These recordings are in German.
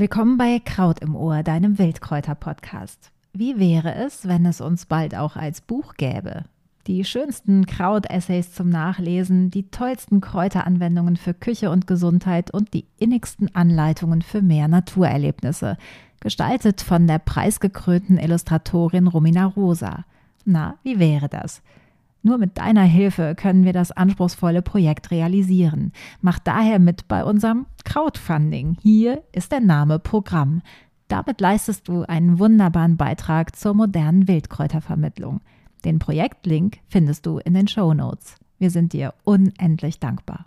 Willkommen bei Kraut im Ohr, deinem Wildkräuter-Podcast. Wie wäre es, wenn es uns bald auch als Buch gäbe? Die schönsten Kraut-Essays zum Nachlesen, die tollsten Kräuteranwendungen für Küche und Gesundheit und die innigsten Anleitungen für mehr Naturerlebnisse. Gestaltet von der preisgekrönten Illustratorin Romina Rosa. Na, wie wäre das? Nur mit deiner Hilfe können wir das anspruchsvolle Projekt realisieren. Mach daher mit bei unserem Crowdfunding. Hier ist der Name Programm. Damit leistest du einen wunderbaren Beitrag zur modernen Wildkräutervermittlung. Den Projektlink findest du in den Show Notes. Wir sind dir unendlich dankbar.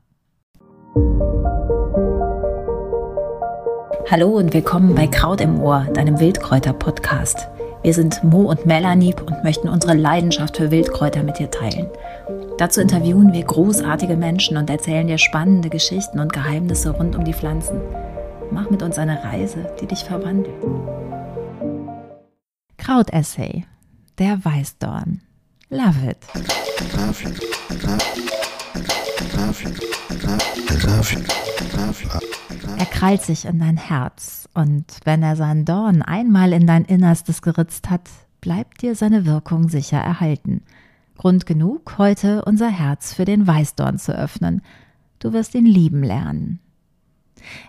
Hallo und willkommen bei Kraut im Ohr, deinem Wildkräuter-Podcast. Wir sind Mo und Melanie und möchten unsere Leidenschaft für Wildkräuter mit dir teilen. Dazu interviewen wir großartige Menschen und erzählen dir spannende Geschichten und Geheimnisse rund um die Pflanzen. Mach mit uns eine Reise, die dich verwandelt. Krautessay. Der Weißdorn. Love it. Er krallt sich in dein Herz und wenn er seinen Dorn einmal in dein Innerstes geritzt hat, bleibt dir seine Wirkung sicher erhalten. Grund genug, heute unser Herz für den Weißdorn zu öffnen. Du wirst ihn lieben lernen.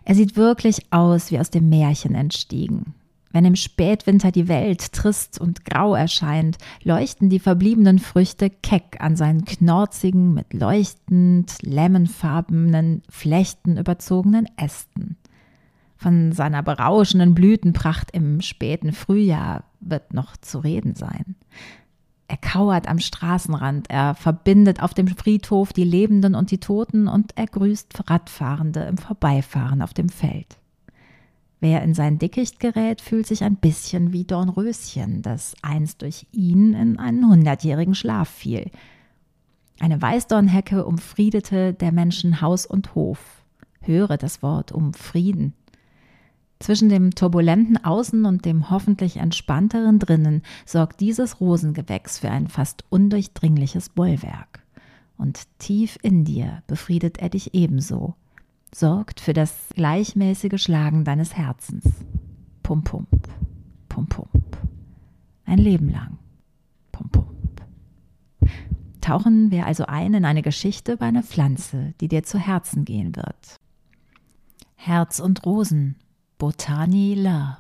Er sieht wirklich aus wie aus dem Märchen entstiegen. Wenn im Spätwinter die Welt trist und grau erscheint, leuchten die verbliebenen Früchte keck an seinen knorzigen, mit leuchtend lemonfarbenen Flechten überzogenen Ästen. Von seiner berauschenden Blütenpracht im späten Frühjahr wird noch zu reden sein. Er kauert am Straßenrand, er verbindet auf dem Friedhof die Lebenden und die Toten und er grüßt Radfahrende im Vorbeifahren auf dem Feld. Wer in sein Dickicht gerät, fühlt sich ein bisschen wie Dornröschen, das einst durch ihn in einen hundertjährigen Schlaf fiel. Eine Weißdornhecke umfriedete der Menschen Haus und Hof. Höre das Wort um Frieden. Zwischen dem turbulenten Außen und dem hoffentlich entspannteren Drinnen sorgt dieses Rosengewächs für ein fast undurchdringliches Bollwerk. Und tief in dir befriedet er dich ebenso sorgt für das gleichmäßige Schlagen deines Herzens. Pum, pump, pum, pump. Ein Leben lang. Pum, pump. Tauchen wir also ein in eine Geschichte bei einer Pflanze, die dir zu Herzen gehen wird. Herz und Rosen, Botani Love.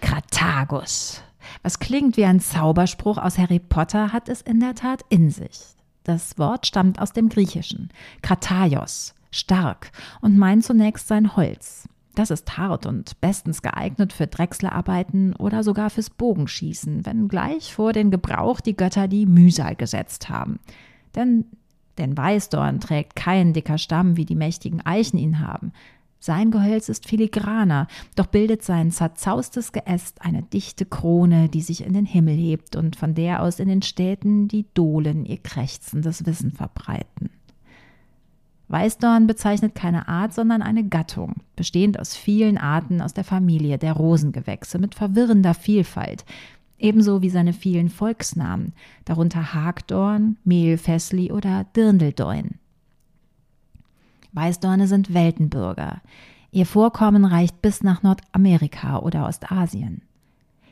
Kratagus. Was klingt wie ein Zauberspruch aus Harry Potter, hat es in der Tat in sich. Das Wort stammt aus dem Griechischen. Krataios, stark, und meint zunächst sein Holz. Das ist hart und bestens geeignet für Drechslerarbeiten oder sogar fürs Bogenschießen, wenn gleich vor den Gebrauch die Götter die Mühsal gesetzt haben. Denn den Weißdorn trägt kein dicker Stamm, wie die mächtigen Eichen ihn haben. Sein Gehölz ist filigraner, doch bildet sein zerzaustes Geäst eine dichte Krone, die sich in den Himmel hebt und von der aus in den Städten die Dohlen ihr krächzendes Wissen verbreiten. Weißdorn bezeichnet keine Art, sondern eine Gattung, bestehend aus vielen Arten aus der Familie der Rosengewächse mit verwirrender Vielfalt, ebenso wie seine vielen Volksnamen, darunter Hagdorn, Mehlfässli oder Dirndeldorn. Weißdorne sind Weltenbürger. Ihr Vorkommen reicht bis nach Nordamerika oder Ostasien.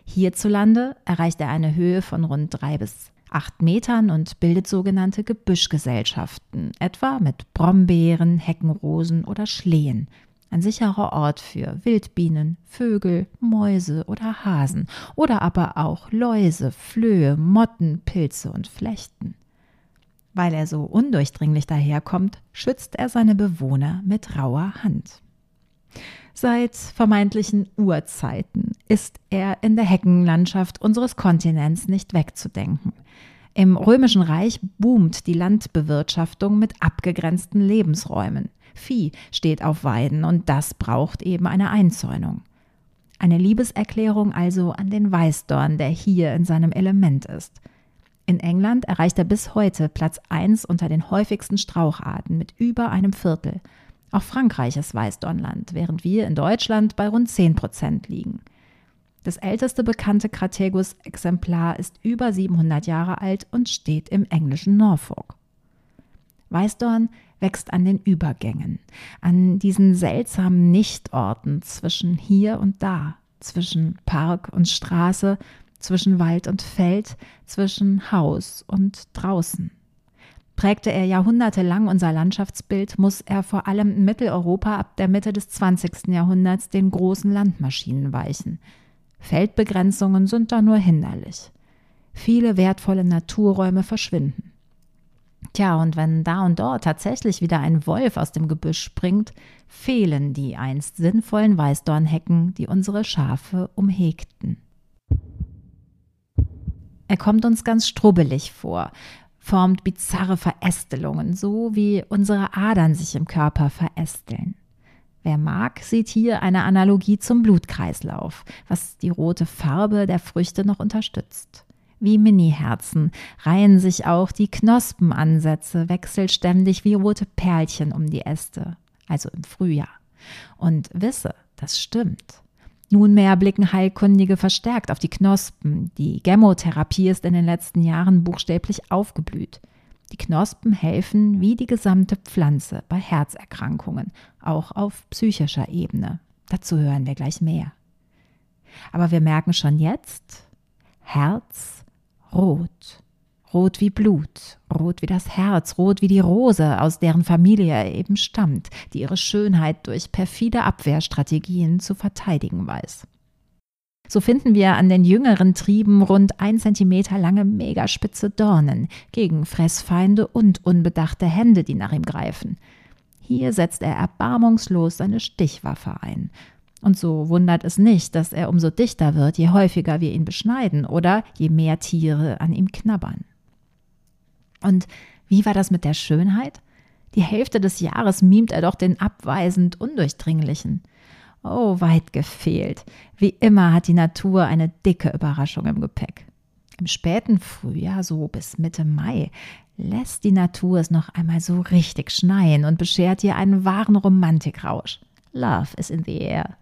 Hierzulande erreicht er eine Höhe von rund drei bis acht Metern und bildet sogenannte Gebüschgesellschaften, etwa mit Brombeeren, Heckenrosen oder Schlehen. Ein sicherer Ort für Wildbienen, Vögel, Mäuse oder Hasen oder aber auch Läuse, Flöhe, Motten, Pilze und Flechten. Weil er so undurchdringlich daherkommt, schützt er seine Bewohner mit rauer Hand. Seit vermeintlichen Urzeiten ist er in der Heckenlandschaft unseres Kontinents nicht wegzudenken. Im Römischen Reich boomt die Landbewirtschaftung mit abgegrenzten Lebensräumen. Vieh steht auf Weiden und das braucht eben eine Einzäunung. Eine Liebeserklärung also an den Weißdorn, der hier in seinem Element ist. In England erreicht er bis heute Platz 1 unter den häufigsten Straucharten mit über einem Viertel. Auch Frankreich ist Weißdornland, während wir in Deutschland bei rund 10 Prozent liegen. Das älteste bekannte Crategus-Exemplar ist über 700 Jahre alt und steht im englischen Norfolk. Weißdorn wächst an den Übergängen, an diesen seltsamen Nichtorten zwischen hier und da, zwischen Park und Straße, zwischen Wald und Feld, zwischen Haus und draußen. Prägte er jahrhundertelang unser Landschaftsbild, muss er vor allem in Mitteleuropa ab der Mitte des 20. Jahrhunderts den großen Landmaschinen weichen. Feldbegrenzungen sind da nur hinderlich. Viele wertvolle Naturräume verschwinden. Tja, und wenn da und dort tatsächlich wieder ein Wolf aus dem Gebüsch springt, fehlen die einst sinnvollen Weißdornhecken, die unsere Schafe umhegten. Er kommt uns ganz strubbelig vor, formt bizarre Verästelungen, so wie unsere Adern sich im Körper verästeln. Wer mag, sieht hier eine Analogie zum Blutkreislauf, was die rote Farbe der Früchte noch unterstützt. Wie Mini-Herzen reihen sich auch die Knospenansätze wechselständig wie rote Perlchen um die Äste, also im Frühjahr. Und wisse, das stimmt. Nunmehr blicken Heilkundige verstärkt auf die Knospen. Die Gemotherapie ist in den letzten Jahren buchstäblich aufgeblüht. Die Knospen helfen wie die gesamte Pflanze bei Herzerkrankungen, auch auf psychischer Ebene. Dazu hören wir gleich mehr. Aber wir merken schon jetzt, Herz rot. Rot wie Blut, rot wie das Herz, rot wie die Rose, aus deren Familie er eben stammt, die ihre Schönheit durch perfide Abwehrstrategien zu verteidigen weiß. So finden wir an den jüngeren Trieben rund ein Zentimeter lange megaspitze Dornen gegen Fressfeinde und unbedachte Hände, die nach ihm greifen. Hier setzt er erbarmungslos seine Stichwaffe ein. Und so wundert es nicht, dass er umso dichter wird, je häufiger wir ihn beschneiden oder je mehr Tiere an ihm knabbern. Und wie war das mit der Schönheit? Die Hälfte des Jahres mimt er doch den abweisend Undurchdringlichen. Oh, weit gefehlt. Wie immer hat die Natur eine dicke Überraschung im Gepäck. Im späten Frühjahr, so bis Mitte Mai, lässt die Natur es noch einmal so richtig schneien und beschert ihr einen wahren Romantikrausch. Love is in the air.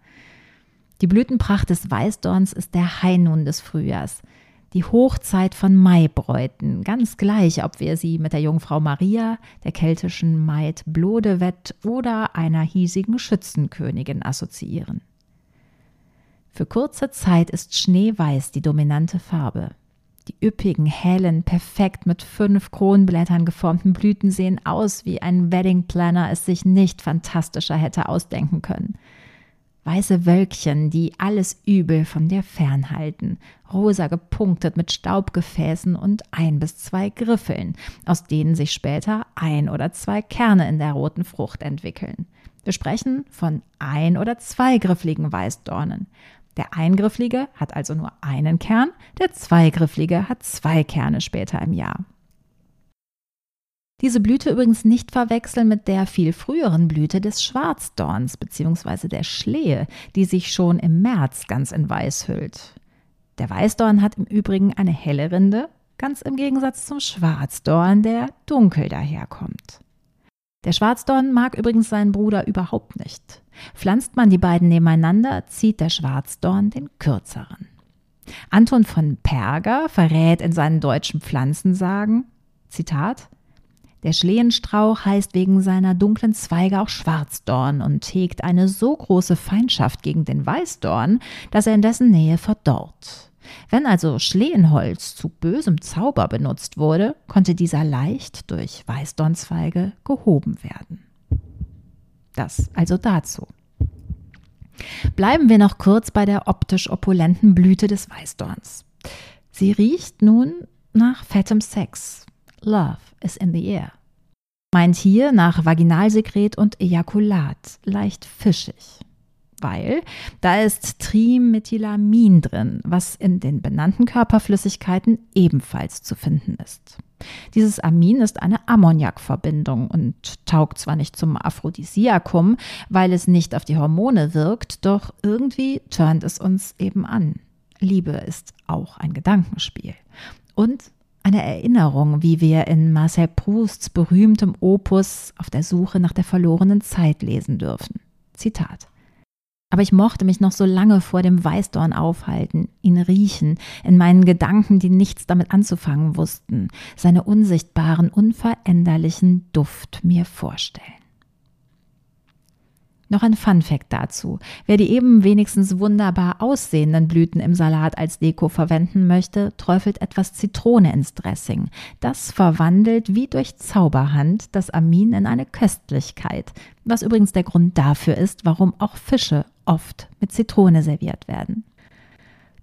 Die Blütenpracht des Weißdorns ist der Hainun des Frühjahrs die Hochzeit von Maibräuten, ganz gleich, ob wir sie mit der Jungfrau Maria, der keltischen Maid Blodewett oder einer hiesigen Schützenkönigin assoziieren. Für kurze Zeit ist Schneeweiß die dominante Farbe. Die üppigen, hellen, perfekt mit fünf Kronblättern geformten Blüten sehen aus, wie ein Wedding Planner es sich nicht fantastischer hätte ausdenken können weiße Wölkchen, die alles Übel von dir fernhalten, rosa gepunktet mit Staubgefäßen und ein bis zwei Griffeln, aus denen sich später ein oder zwei Kerne in der roten Frucht entwickeln. Wir sprechen von ein- oder zweigriffligen Weißdornen. Der eingrifflige hat also nur einen Kern, der zweigrifflige hat zwei Kerne später im Jahr. Diese Blüte übrigens nicht verwechseln mit der viel früheren Blüte des Schwarzdorns bzw. der Schlehe, die sich schon im März ganz in Weiß hüllt. Der Weißdorn hat im Übrigen eine helle Rinde, ganz im Gegensatz zum Schwarzdorn, der dunkel daherkommt. Der Schwarzdorn mag übrigens seinen Bruder überhaupt nicht. Pflanzt man die beiden nebeneinander, zieht der Schwarzdorn den kürzeren. Anton von Perger verrät in seinen deutschen Pflanzensagen, Zitat, der Schlehenstrauch heißt wegen seiner dunklen Zweige auch Schwarzdorn und hegt eine so große Feindschaft gegen den Weißdorn, dass er in dessen Nähe verdorrt. Wenn also Schlehenholz zu bösem Zauber benutzt wurde, konnte dieser leicht durch Weißdornzweige gehoben werden. Das also dazu. Bleiben wir noch kurz bei der optisch opulenten Blüte des Weißdorns. Sie riecht nun nach fettem Sex, Love is in the air. Meint hier nach Vaginalsekret und Ejakulat, leicht fischig. Weil da ist Trimethylamin drin, was in den benannten Körperflüssigkeiten ebenfalls zu finden ist. Dieses Amin ist eine Ammoniakverbindung und taugt zwar nicht zum Aphrodisiakum, weil es nicht auf die Hormone wirkt, doch irgendwie turnt es uns eben an. Liebe ist auch ein Gedankenspiel. Und eine Erinnerung, wie wir in Marcel Prousts berühmtem Opus auf der Suche nach der verlorenen Zeit lesen dürfen. Zitat Aber ich mochte mich noch so lange vor dem Weißdorn aufhalten, ihn riechen, in meinen Gedanken, die nichts damit anzufangen wussten, seine unsichtbaren, unveränderlichen Duft mir vorstellen. Noch ein Funfact dazu. Wer die eben wenigstens wunderbar aussehenden Blüten im Salat als Deko verwenden möchte, träufelt etwas Zitrone ins Dressing. Das verwandelt wie durch Zauberhand das Amin in eine Köstlichkeit, was übrigens der Grund dafür ist, warum auch Fische oft mit Zitrone serviert werden.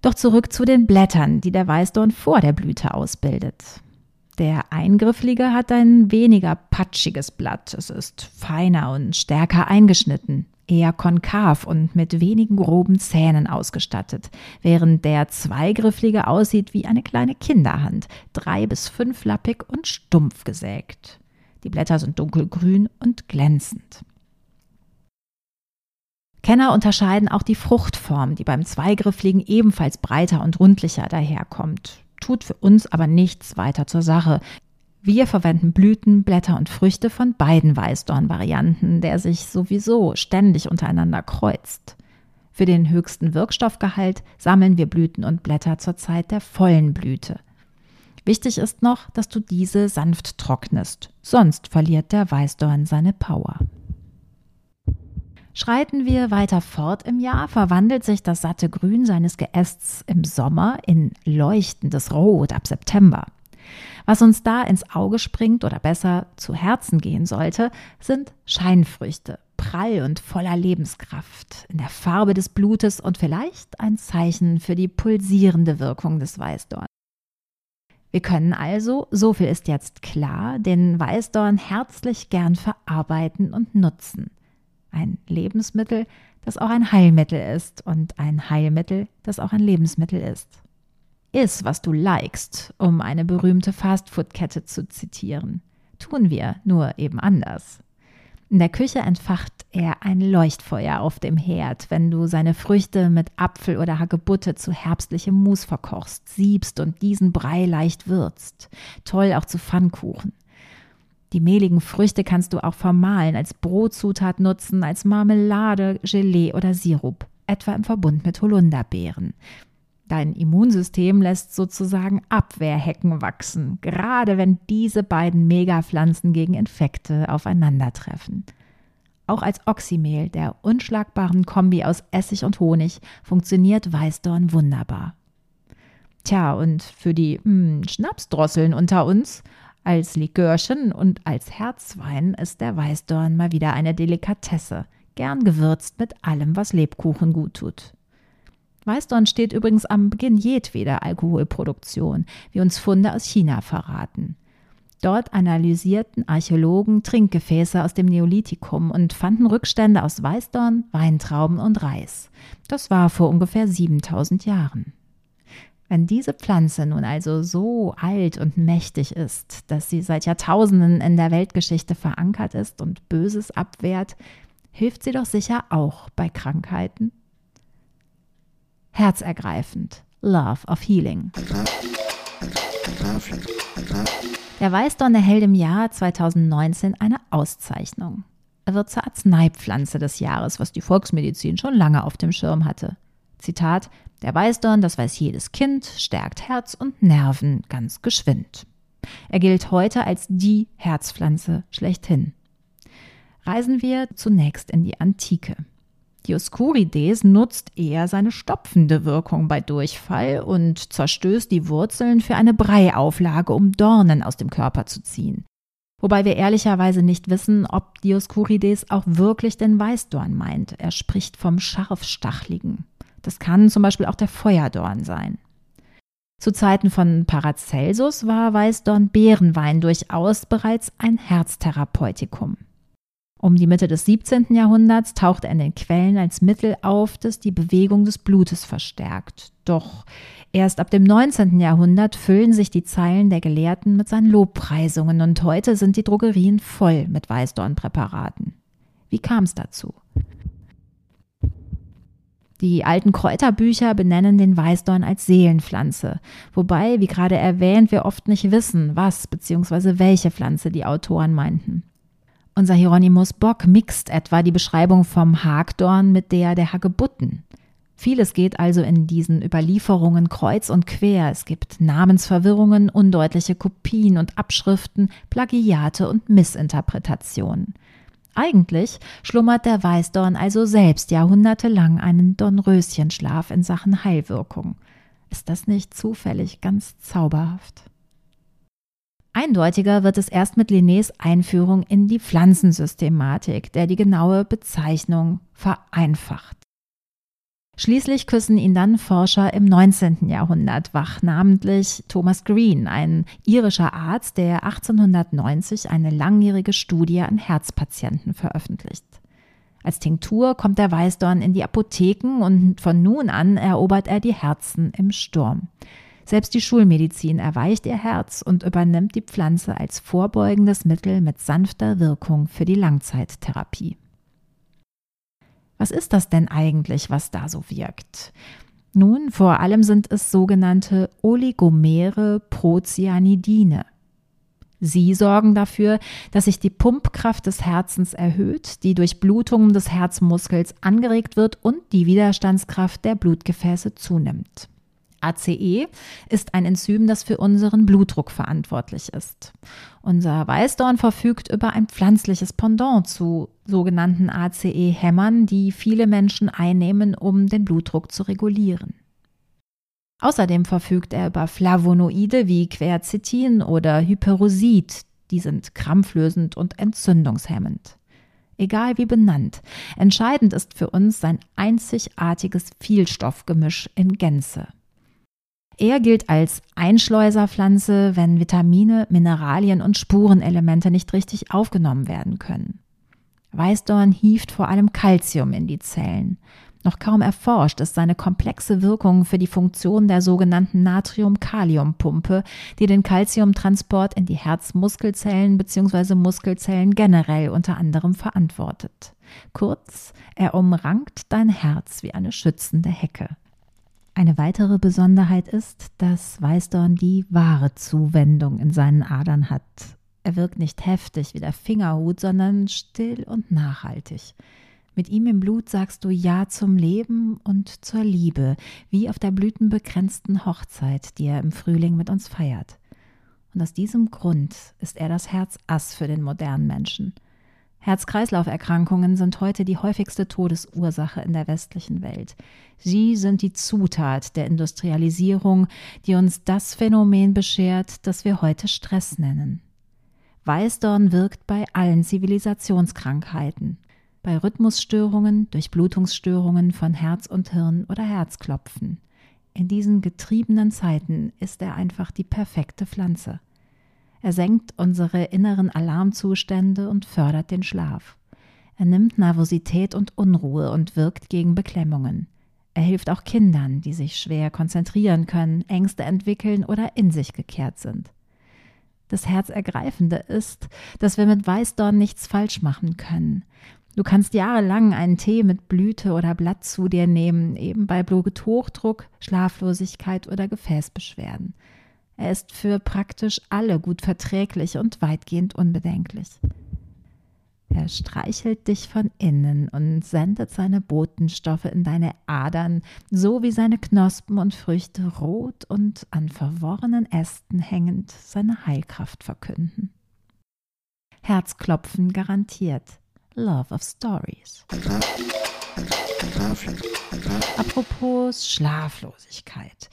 Doch zurück zu den Blättern, die der Weißdorn vor der Blüte ausbildet. Der Eingrifflige hat ein weniger patschiges Blatt. Es ist feiner und stärker eingeschnitten, eher konkav und mit wenigen groben Zähnen ausgestattet, während der Zweigrifflige aussieht wie eine kleine Kinderhand, drei- bis fünflappig und stumpf gesägt. Die Blätter sind dunkelgrün und glänzend. Kenner unterscheiden auch die Fruchtform, die beim Zweigriffligen ebenfalls breiter und rundlicher daherkommt tut für uns aber nichts weiter zur Sache. Wir verwenden Blüten, Blätter und Früchte von beiden Weißdorn-Varianten, der sich sowieso ständig untereinander kreuzt. Für den höchsten Wirkstoffgehalt sammeln wir Blüten und Blätter zur Zeit der vollen Blüte. Wichtig ist noch, dass du diese sanft trocknest, sonst verliert der Weißdorn seine Power. Schreiten wir weiter fort im Jahr, verwandelt sich das satte Grün seines Geästs im Sommer in leuchtendes Rot ab September. Was uns da ins Auge springt oder besser zu Herzen gehen sollte, sind Scheinfrüchte, prall und voller Lebenskraft, in der Farbe des Blutes und vielleicht ein Zeichen für die pulsierende Wirkung des Weißdorns. Wir können also, so viel ist jetzt klar, den Weißdorn herzlich gern verarbeiten und nutzen ein Lebensmittel, das auch ein Heilmittel ist und ein Heilmittel, das auch ein Lebensmittel ist. Iss, was du likest, um eine berühmte Fastfood-Kette zu zitieren. Tun wir, nur eben anders. In der Küche entfacht er ein Leuchtfeuer auf dem Herd, wenn du seine Früchte mit Apfel oder Hagebutte zu herbstlichem Mus verkochst, siebst und diesen Brei leicht würzt. Toll auch zu Pfannkuchen. Die mehligen Früchte kannst du auch vermahlen, als Brotzutat nutzen, als Marmelade, Gelee oder Sirup, etwa im Verbund mit Holunderbeeren. Dein Immunsystem lässt sozusagen Abwehrhecken wachsen, gerade wenn diese beiden Megapflanzen gegen Infekte aufeinandertreffen. Auch als Oxymehl, der unschlagbaren Kombi aus Essig und Honig, funktioniert Weißdorn wunderbar. Tja, und für die mh, hm, Schnapsdrosseln unter uns, als Likörchen und als Herzwein ist der Weißdorn mal wieder eine Delikatesse, gern gewürzt mit allem, was Lebkuchen gut tut. Weißdorn steht übrigens am Beginn jedweder Alkoholproduktion, wie uns Funde aus China verraten. Dort analysierten Archäologen Trinkgefäße aus dem Neolithikum und fanden Rückstände aus Weißdorn, Weintrauben und Reis. Das war vor ungefähr 7000 Jahren. Wenn diese Pflanze nun also so alt und mächtig ist, dass sie seit Jahrtausenden in der Weltgeschichte verankert ist und Böses abwehrt, hilft sie doch sicher auch bei Krankheiten. Herzergreifend. Love of Healing. Der Weißdorn erhält im Jahr 2019 eine Auszeichnung. Er wird zur Arzneipflanze des Jahres, was die Volksmedizin schon lange auf dem Schirm hatte. Zitat, der Weißdorn, das weiß jedes Kind, stärkt Herz und Nerven ganz geschwind. Er gilt heute als die Herzpflanze schlechthin. Reisen wir zunächst in die Antike. Dioskurides nutzt eher seine stopfende Wirkung bei Durchfall und zerstößt die Wurzeln für eine Breiauflage, um Dornen aus dem Körper zu ziehen. Wobei wir ehrlicherweise nicht wissen, ob Dioskurides auch wirklich den Weißdorn meint. Er spricht vom Scharfstachligen. Das kann zum Beispiel auch der Feuerdorn sein. Zu Zeiten von Paracelsus war Weißdorn Beerenwein durchaus bereits ein Herztherapeutikum. Um die Mitte des 17. Jahrhunderts tauchte er in den Quellen als Mittel auf, das die Bewegung des Blutes verstärkt. Doch erst ab dem 19. Jahrhundert füllen sich die Zeilen der Gelehrten mit seinen Lobpreisungen und heute sind die Drogerien voll mit Weißdornpräparaten. Wie kam es dazu? Die alten Kräuterbücher benennen den Weißdorn als Seelenpflanze, wobei, wie gerade erwähnt, wir oft nicht wissen, was bzw. welche Pflanze die Autoren meinten. Unser Hieronymus Bock mixt etwa die Beschreibung vom Hagdorn mit der der Hagebutten. Vieles geht also in diesen Überlieferungen kreuz und quer. Es gibt Namensverwirrungen, undeutliche Kopien und Abschriften, Plagiate und Missinterpretationen. Eigentlich schlummert der Weißdorn also selbst jahrhundertelang einen Dornröschenschlaf in Sachen Heilwirkung. Ist das nicht zufällig ganz zauberhaft? Eindeutiger wird es erst mit Linnés Einführung in die Pflanzensystematik, der die genaue Bezeichnung vereinfacht. Schließlich küssen ihn dann Forscher im 19. Jahrhundert wach, namentlich Thomas Green, ein irischer Arzt, der 1890 eine langjährige Studie an Herzpatienten veröffentlicht. Als Tinktur kommt der Weißdorn in die Apotheken und von nun an erobert er die Herzen im Sturm. Selbst die Schulmedizin erweicht ihr Herz und übernimmt die Pflanze als vorbeugendes Mittel mit sanfter Wirkung für die Langzeittherapie. Was ist das denn eigentlich, was da so wirkt? Nun, vor allem sind es sogenannte Oligomere Procyanidine. Sie sorgen dafür, dass sich die Pumpkraft des Herzens erhöht, die Durchblutung des Herzmuskels angeregt wird und die Widerstandskraft der Blutgefäße zunimmt. ACE ist ein Enzym, das für unseren Blutdruck verantwortlich ist. Unser Weißdorn verfügt über ein pflanzliches Pendant zu sogenannten ACE-Hämmern, die viele Menschen einnehmen, um den Blutdruck zu regulieren. Außerdem verfügt er über Flavonoide wie Quercetin oder Hyperosid, die sind krampflösend und entzündungshemmend. Egal wie benannt, entscheidend ist für uns sein einzigartiges Vielstoffgemisch in Gänze. Er gilt als Einschleuserpflanze, wenn Vitamine, Mineralien und Spurenelemente nicht richtig aufgenommen werden können. Weißdorn hieft vor allem Calcium in die Zellen. Noch kaum erforscht ist seine komplexe Wirkung für die Funktion der sogenannten Natrium-Kalium-Pumpe, die den Calciumtransport in die Herzmuskelzellen bzw. Muskelzellen generell unter anderem verantwortet. Kurz, er umrankt dein Herz wie eine schützende Hecke. Eine weitere Besonderheit ist, dass Weißdorn die wahre Zuwendung in seinen Adern hat. Er wirkt nicht heftig wie der Fingerhut, sondern still und nachhaltig. Mit ihm im Blut sagst du Ja zum Leben und zur Liebe, wie auf der blütenbegrenzten Hochzeit, die er im Frühling mit uns feiert. Und aus diesem Grund ist er das Herz Ass für den modernen Menschen. Herz-Kreislauf-Erkrankungen sind heute die häufigste Todesursache in der westlichen Welt. Sie sind die Zutat der Industrialisierung, die uns das Phänomen beschert, das wir heute Stress nennen. Weißdorn wirkt bei allen Zivilisationskrankheiten, bei Rhythmusstörungen, Durchblutungsstörungen von Herz und Hirn oder Herzklopfen. In diesen getriebenen Zeiten ist er einfach die perfekte Pflanze. Er senkt unsere inneren Alarmzustände und fördert den Schlaf. Er nimmt Nervosität und Unruhe und wirkt gegen Beklemmungen. Er hilft auch Kindern, die sich schwer konzentrieren können, Ängste entwickeln oder in sich gekehrt sind. Das Herzergreifende ist, dass wir mit Weißdorn nichts falsch machen können. Du kannst jahrelang einen Tee mit Blüte oder Blatt zu dir nehmen, eben bei Bluthochdruck, Schlaflosigkeit oder Gefäßbeschwerden. Er ist für praktisch alle gut verträglich und weitgehend unbedenklich. Er streichelt dich von innen und sendet seine Botenstoffe in deine Adern, so wie seine Knospen und Früchte rot und an verworrenen Ästen hängend seine Heilkraft verkünden. Herzklopfen garantiert. Love of Stories. Apropos Schlaflosigkeit.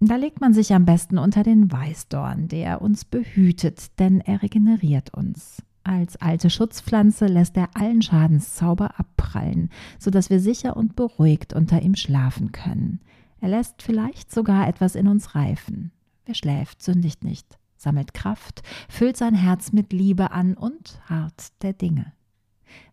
Da legt man sich am besten unter den Weißdorn, der uns behütet, denn er regeneriert uns. Als alte Schutzpflanze lässt er allen Schadenszauber abprallen, sodass wir sicher und beruhigt unter ihm schlafen können. Er lässt vielleicht sogar etwas in uns reifen. Wer schläft, sündigt nicht, sammelt Kraft, füllt sein Herz mit Liebe an und hart der Dinge.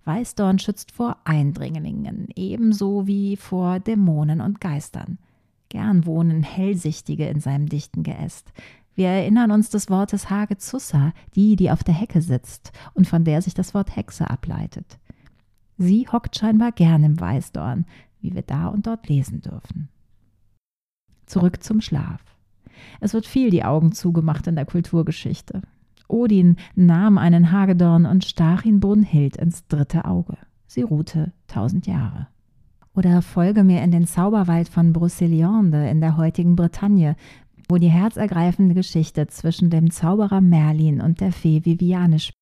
Weißdorn schützt vor Eindringlingen, ebenso wie vor Dämonen und Geistern. Gern wohnen Hellsichtige in seinem dichten Geäst. Wir erinnern uns des Wortes Hagezussa, die, die auf der Hecke sitzt und von der sich das Wort Hexe ableitet. Sie hockt scheinbar gern im Weißdorn, wie wir da und dort lesen dürfen. Zurück zum Schlaf. Es wird viel die Augen zugemacht in der Kulturgeschichte. Odin nahm einen Hagedorn und stach ihn Brunhild ins dritte Auge. Sie ruhte tausend Jahre. Oder folge mir in den Zauberwald von Brocéliande in der heutigen Bretagne, wo die herzergreifende Geschichte zwischen dem Zauberer Merlin und der Fee Viviane spielt.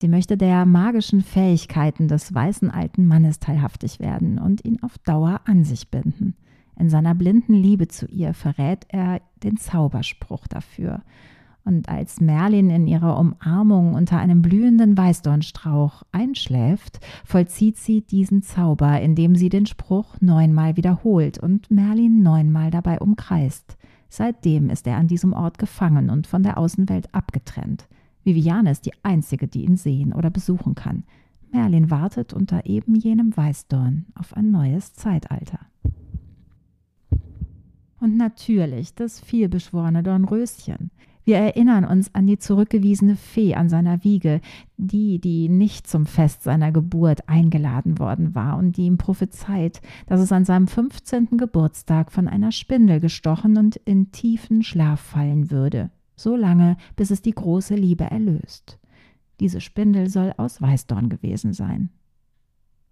Sie möchte der magischen Fähigkeiten des weißen alten Mannes teilhaftig werden und ihn auf Dauer an sich binden. In seiner blinden Liebe zu ihr verrät er den Zauberspruch dafür. Und als Merlin in ihrer Umarmung unter einem blühenden Weißdornstrauch einschläft, vollzieht sie diesen Zauber, indem sie den Spruch neunmal wiederholt und Merlin neunmal dabei umkreist. Seitdem ist er an diesem Ort gefangen und von der Außenwelt abgetrennt. Viviane ist die einzige, die ihn sehen oder besuchen kann. Merlin wartet unter eben jenem Weißdorn auf ein neues Zeitalter. Und natürlich das vielbeschworene Dornröschen. Wir erinnern uns an die zurückgewiesene Fee an seiner Wiege, die, die nicht zum Fest seiner Geburt eingeladen worden war und die ihm prophezeit, dass es an seinem 15. Geburtstag von einer Spindel gestochen und in tiefen Schlaf fallen würde, so lange, bis es die große Liebe erlöst. Diese Spindel soll aus Weißdorn gewesen sein.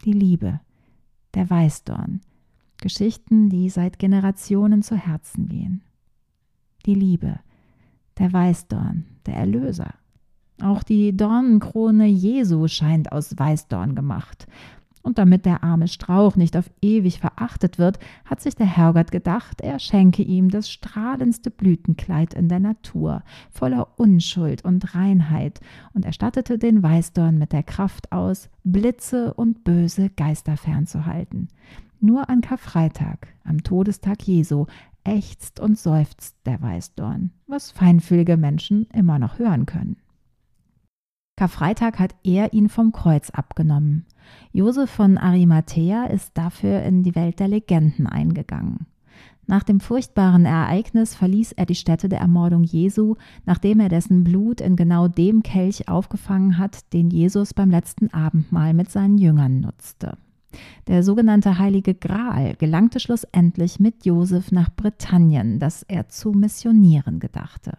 Die Liebe, der Weißdorn, Geschichten, die seit Generationen zu Herzen gehen. Die Liebe, der Weißdorn, der Erlöser. Auch die Dornenkrone Jesu scheint aus Weißdorn gemacht. Und damit der arme Strauch nicht auf ewig verachtet wird, hat sich der Herrgott gedacht, er schenke ihm das strahlendste Blütenkleid in der Natur, voller Unschuld und Reinheit, und erstattete den Weißdorn mit der Kraft aus, Blitze und böse Geister fernzuhalten. Nur an Karfreitag, am Todestag Jesu, ächzt und seufzt der Weißdorn, was feinfühlige Menschen immer noch hören können. Karfreitag hat er ihn vom Kreuz abgenommen. Josef von Arimathea ist dafür in die Welt der Legenden eingegangen. Nach dem furchtbaren Ereignis verließ er die Stätte der Ermordung Jesu, nachdem er dessen Blut in genau dem Kelch aufgefangen hat, den Jesus beim letzten Abendmahl mit seinen Jüngern nutzte. Der sogenannte Heilige Gral gelangte schlussendlich mit Josef nach Britannien, das er zu missionieren gedachte.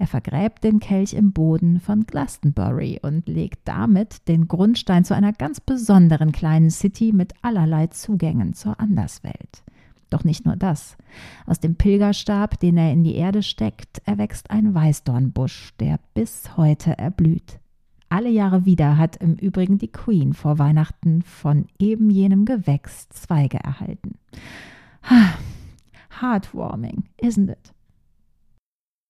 Er vergräbt den Kelch im Boden von Glastonbury und legt damit den Grundstein zu einer ganz besonderen kleinen City mit allerlei Zugängen zur Anderswelt. Doch nicht nur das. Aus dem Pilgerstab, den er in die Erde steckt, erwächst ein Weißdornbusch, der bis heute erblüht. Alle Jahre wieder hat im Übrigen die Queen vor Weihnachten von eben jenem Gewächs Zweige erhalten. Heartwarming, isn't it?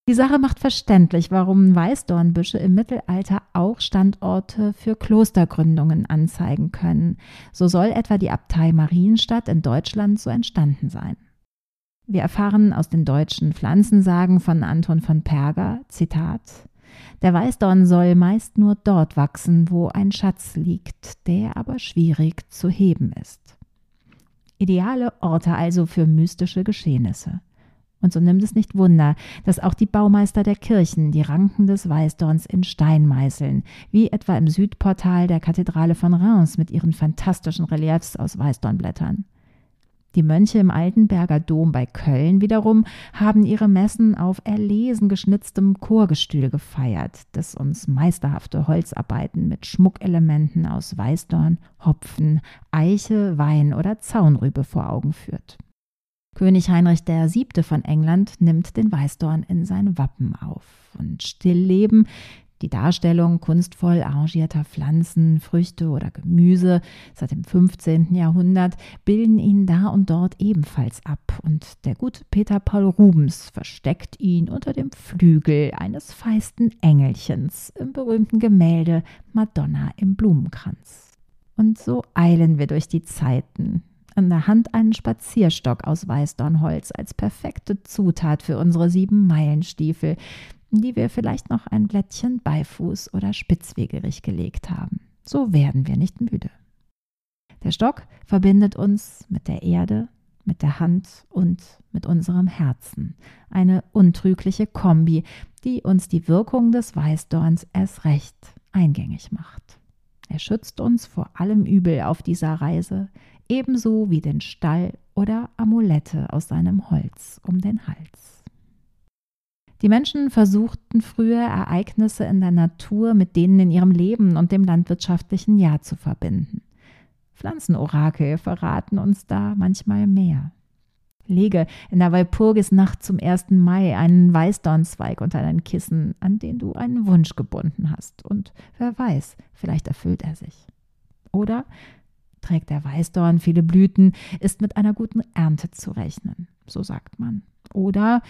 Die Sache macht verständlich, warum Weißdornbüsche im Mittelalter auch Standorte für Klostergründungen anzeigen können. So soll etwa die Abtei Marienstadt in Deutschland so entstanden sein. Wir erfahren aus den deutschen Pflanzensagen von Anton von Perger, Zitat, der Weißdorn soll meist nur dort wachsen, wo ein Schatz liegt, der aber schwierig zu heben ist. Ideale Orte also für mystische Geschehnisse. Und so nimmt es nicht Wunder, dass auch die Baumeister der Kirchen die Ranken des Weißdorns in Stein meißeln, wie etwa im Südportal der Kathedrale von Reims mit ihren fantastischen Reliefs aus Weißdornblättern. Die Mönche im Altenberger Dom bei Köln wiederum haben ihre Messen auf erlesen geschnitztem Chorgestühl gefeiert, das uns meisterhafte Holzarbeiten mit Schmuckelementen aus Weißdorn, Hopfen, Eiche, Wein oder Zaunrübe vor Augen führt. König Heinrich VII. von England nimmt den Weißdorn in sein Wappen auf. Und Stillleben die Darstellung kunstvoll arrangierter Pflanzen, Früchte oder Gemüse seit dem 15. Jahrhundert bilden ihn da und dort ebenfalls ab und der gute Peter Paul Rubens versteckt ihn unter dem Flügel eines feisten Engelchens im berühmten Gemälde Madonna im Blumenkranz. Und so eilen wir durch die Zeiten, an der Hand einen Spazierstock aus Weißdornholz als perfekte Zutat für unsere sieben Meilenstiefel, die wir vielleicht noch ein Blättchen Beifuß oder Spitzwegerich gelegt haben. So werden wir nicht müde. Der Stock verbindet uns mit der Erde, mit der Hand und mit unserem Herzen. Eine untrügliche Kombi, die uns die Wirkung des Weißdorns erst recht eingängig macht. Er schützt uns vor allem Übel auf dieser Reise, ebenso wie den Stall oder Amulette aus seinem Holz um den Hals. Die Menschen versuchten früher Ereignisse in der Natur mit denen in ihrem Leben und dem landwirtschaftlichen Jahr zu verbinden. Pflanzenorakel verraten uns da manchmal mehr. Lege in der Walpurgisnacht zum 1. Mai einen Weißdornzweig unter dein Kissen, an den du einen Wunsch gebunden hast. Und wer weiß, vielleicht erfüllt er sich. Oder trägt der Weißdorn viele Blüten, ist mit einer guten Ernte zu rechnen, so sagt man. Oder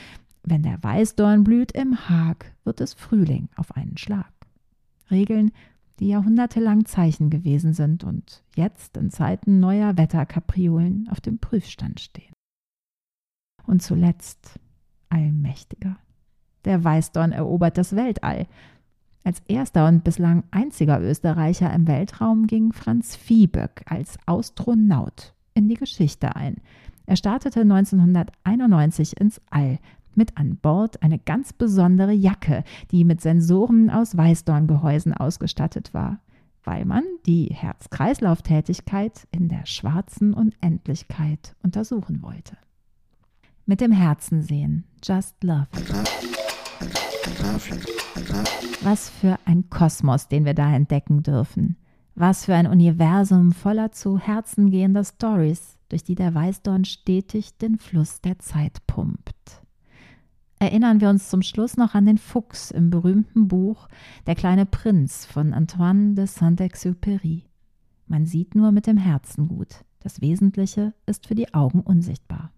wenn der Weißdorn blüht im Hag, wird es Frühling auf einen Schlag. Regeln, die jahrhundertelang Zeichen gewesen sind und jetzt in Zeiten neuer Wetterkapriolen auf dem Prüfstand stehen. Und zuletzt Allmächtiger. Der Weißdorn erobert das Weltall. Als erster und bislang einziger Österreicher im Weltraum ging Franz Viehböck als Astronaut in die Geschichte ein. Er startete 1991 ins All mit an Bord eine ganz besondere Jacke, die mit Sensoren aus Weißdorngehäusen ausgestattet war, weil man die Herz-Kreislauf-Tätigkeit in der schwarzen Unendlichkeit untersuchen wollte. Mit dem Herzen sehen, just love. Was für ein Kosmos, den wir da entdecken dürfen. Was für ein Universum voller zu Herzen gehender Stories, durch die der Weißdorn stetig den Fluss der Zeit pumpt erinnern wir uns zum Schluss noch an den Fuchs im berühmten Buch Der kleine Prinz von Antoine de Saint-Exupéry. Man sieht nur mit dem Herzen gut. Das Wesentliche ist für die Augen unsichtbar.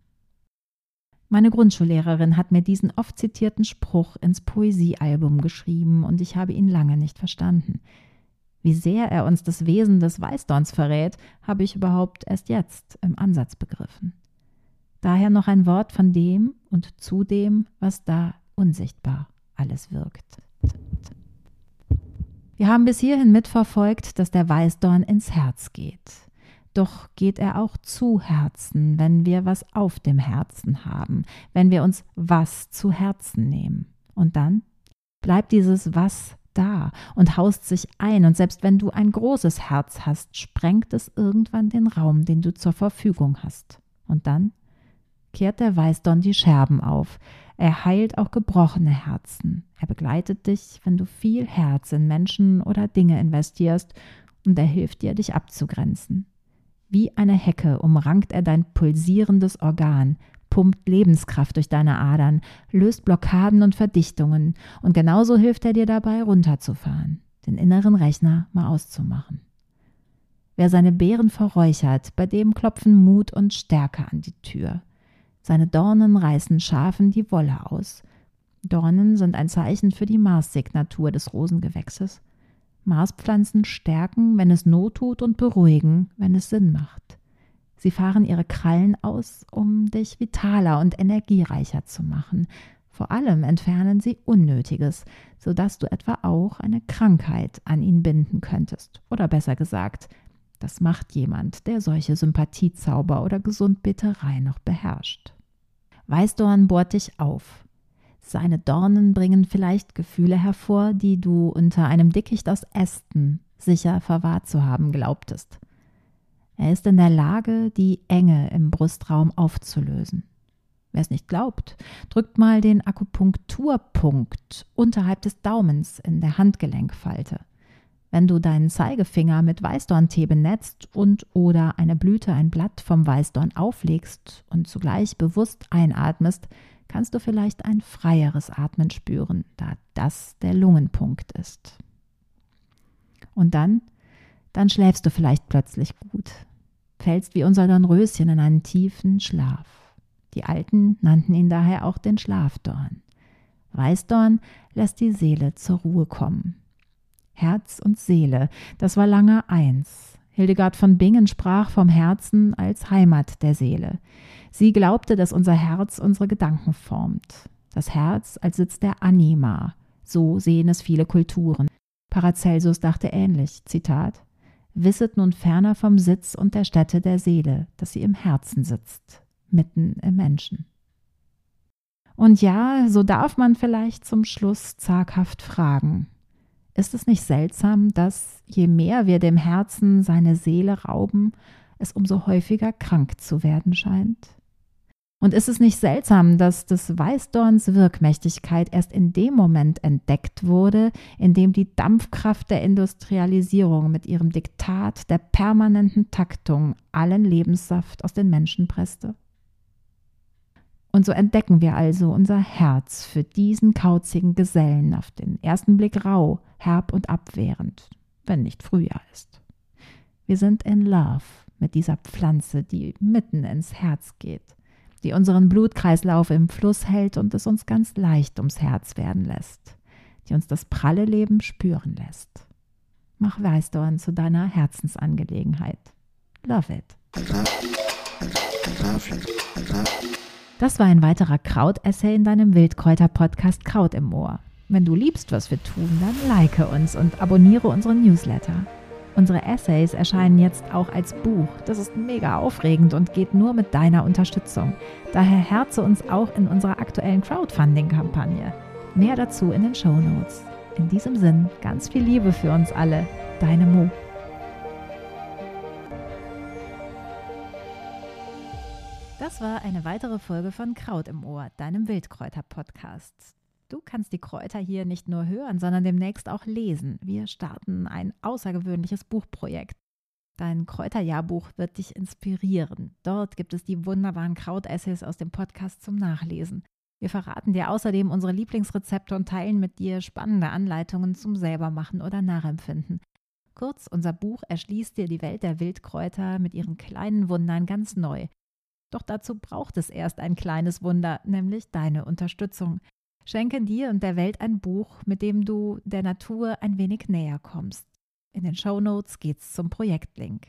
Meine Grundschullehrerin hat mir diesen oft zitierten Spruch ins Poesiealbum geschrieben und ich habe ihn lange nicht verstanden. Wie sehr er uns das Wesen des Weißdorns verrät, habe ich überhaupt erst jetzt im Ansatz begriffen. Daher noch ein Wort von dem und zu dem, was da unsichtbar alles wirkt. Wir haben bis hierhin mitverfolgt, dass der Weißdorn ins Herz geht. Doch geht er auch zu Herzen, wenn wir was auf dem Herzen haben, wenn wir uns was zu Herzen nehmen. Und dann bleibt dieses was da und haust sich ein, und selbst wenn du ein großes Herz hast, sprengt es irgendwann den Raum, den du zur Verfügung hast. Und dann kehrt der Weißdorn die Scherben auf. Er heilt auch gebrochene Herzen. Er begleitet dich, wenn du viel Herz in Menschen oder Dinge investierst, und er hilft dir, dich abzugrenzen. Wie eine Hecke umrankt er dein pulsierendes Organ, pumpt Lebenskraft durch deine Adern, löst Blockaden und Verdichtungen, und genauso hilft er dir dabei, runterzufahren, den inneren Rechner mal auszumachen. Wer seine Beeren verräuchert, bei dem klopfen Mut und Stärke an die Tür. Seine Dornen reißen Schafen die Wolle aus. Dornen sind ein Zeichen für die Mars-Signatur des Rosengewächses. Marspflanzen stärken, wenn es Not tut, und beruhigen, wenn es Sinn macht. Sie fahren ihre Krallen aus, um dich vitaler und energiereicher zu machen. Vor allem entfernen sie Unnötiges, sodass du etwa auch eine Krankheit an ihn binden könntest. Oder besser gesagt, das macht jemand, der solche Sympathiezauber oder Gesundbeterei noch beherrscht. Weißdorn bohrt dich auf. Seine Dornen bringen vielleicht Gefühle hervor, die du unter einem Dickicht aus Ästen sicher verwahrt zu haben glaubtest. Er ist in der Lage, die Enge im Brustraum aufzulösen. Wer es nicht glaubt, drückt mal den Akupunkturpunkt unterhalb des Daumens in der Handgelenkfalte. Wenn du deinen Zeigefinger mit Weißdorntee benetzt und oder eine Blüte, ein Blatt vom Weißdorn auflegst und zugleich bewusst einatmest, kannst du vielleicht ein freieres Atmen spüren, da das der Lungenpunkt ist. Und dann, dann schläfst du vielleicht plötzlich gut, fällst wie unser Dornröschen in einen tiefen Schlaf. Die Alten nannten ihn daher auch den Schlafdorn. Weißdorn lässt die Seele zur Ruhe kommen. Herz und Seele, das war lange eins. Hildegard von Bingen sprach vom Herzen als Heimat der Seele. Sie glaubte, dass unser Herz unsere Gedanken formt. Das Herz als Sitz der Anima. So sehen es viele Kulturen. Paracelsus dachte ähnlich. Zitat: Wisset nun ferner vom Sitz und der Stätte der Seele, dass sie im Herzen sitzt, mitten im Menschen. Und ja, so darf man vielleicht zum Schluss zaghaft fragen: ist es nicht seltsam, dass je mehr wir dem Herzen seine Seele rauben, es umso häufiger krank zu werden scheint? Und ist es nicht seltsam, dass des Weißdorns Wirkmächtigkeit erst in dem Moment entdeckt wurde, in dem die Dampfkraft der Industrialisierung mit ihrem Diktat der permanenten Taktung allen Lebenssaft aus den Menschen presste? Und so entdecken wir also unser Herz für diesen kauzigen Gesellen auf den ersten Blick rau, herb und abwehrend, wenn nicht Frühjahr ist. Wir sind in Love mit dieser Pflanze, die mitten ins Herz geht die unseren Blutkreislauf im Fluss hält und es uns ganz leicht ums Herz werden lässt, die uns das pralle Leben spüren lässt. Mach Weißdorn zu deiner Herzensangelegenheit. Love it. Das war ein weiterer Kraut-Essay in deinem Wildkräuter-Podcast Kraut im Ohr. Wenn du liebst, was wir tun, dann like uns und abonniere unseren Newsletter. Unsere Essays erscheinen jetzt auch als Buch. Das ist mega aufregend und geht nur mit deiner Unterstützung. Daher herze uns auch in unserer aktuellen Crowdfunding-Kampagne. Mehr dazu in den Show Notes. In diesem Sinn, ganz viel Liebe für uns alle. Deine Mo. Das war eine weitere Folge von Kraut im Ohr, deinem Wildkräuter-Podcast. Du kannst die Kräuter hier nicht nur hören, sondern demnächst auch lesen. Wir starten ein außergewöhnliches Buchprojekt. Dein Kräuterjahrbuch wird dich inspirieren. Dort gibt es die wunderbaren Krautessays aus dem Podcast zum Nachlesen. Wir verraten dir außerdem unsere Lieblingsrezepte und teilen mit dir spannende Anleitungen zum Selbermachen oder Nachempfinden. Kurz, unser Buch erschließt dir die Welt der Wildkräuter mit ihren kleinen Wundern ganz neu. Doch dazu braucht es erst ein kleines Wunder, nämlich deine Unterstützung. Schenke dir und der Welt ein Buch, mit dem du der Natur ein wenig näher kommst. In den Show Notes geht's zum Projektlink.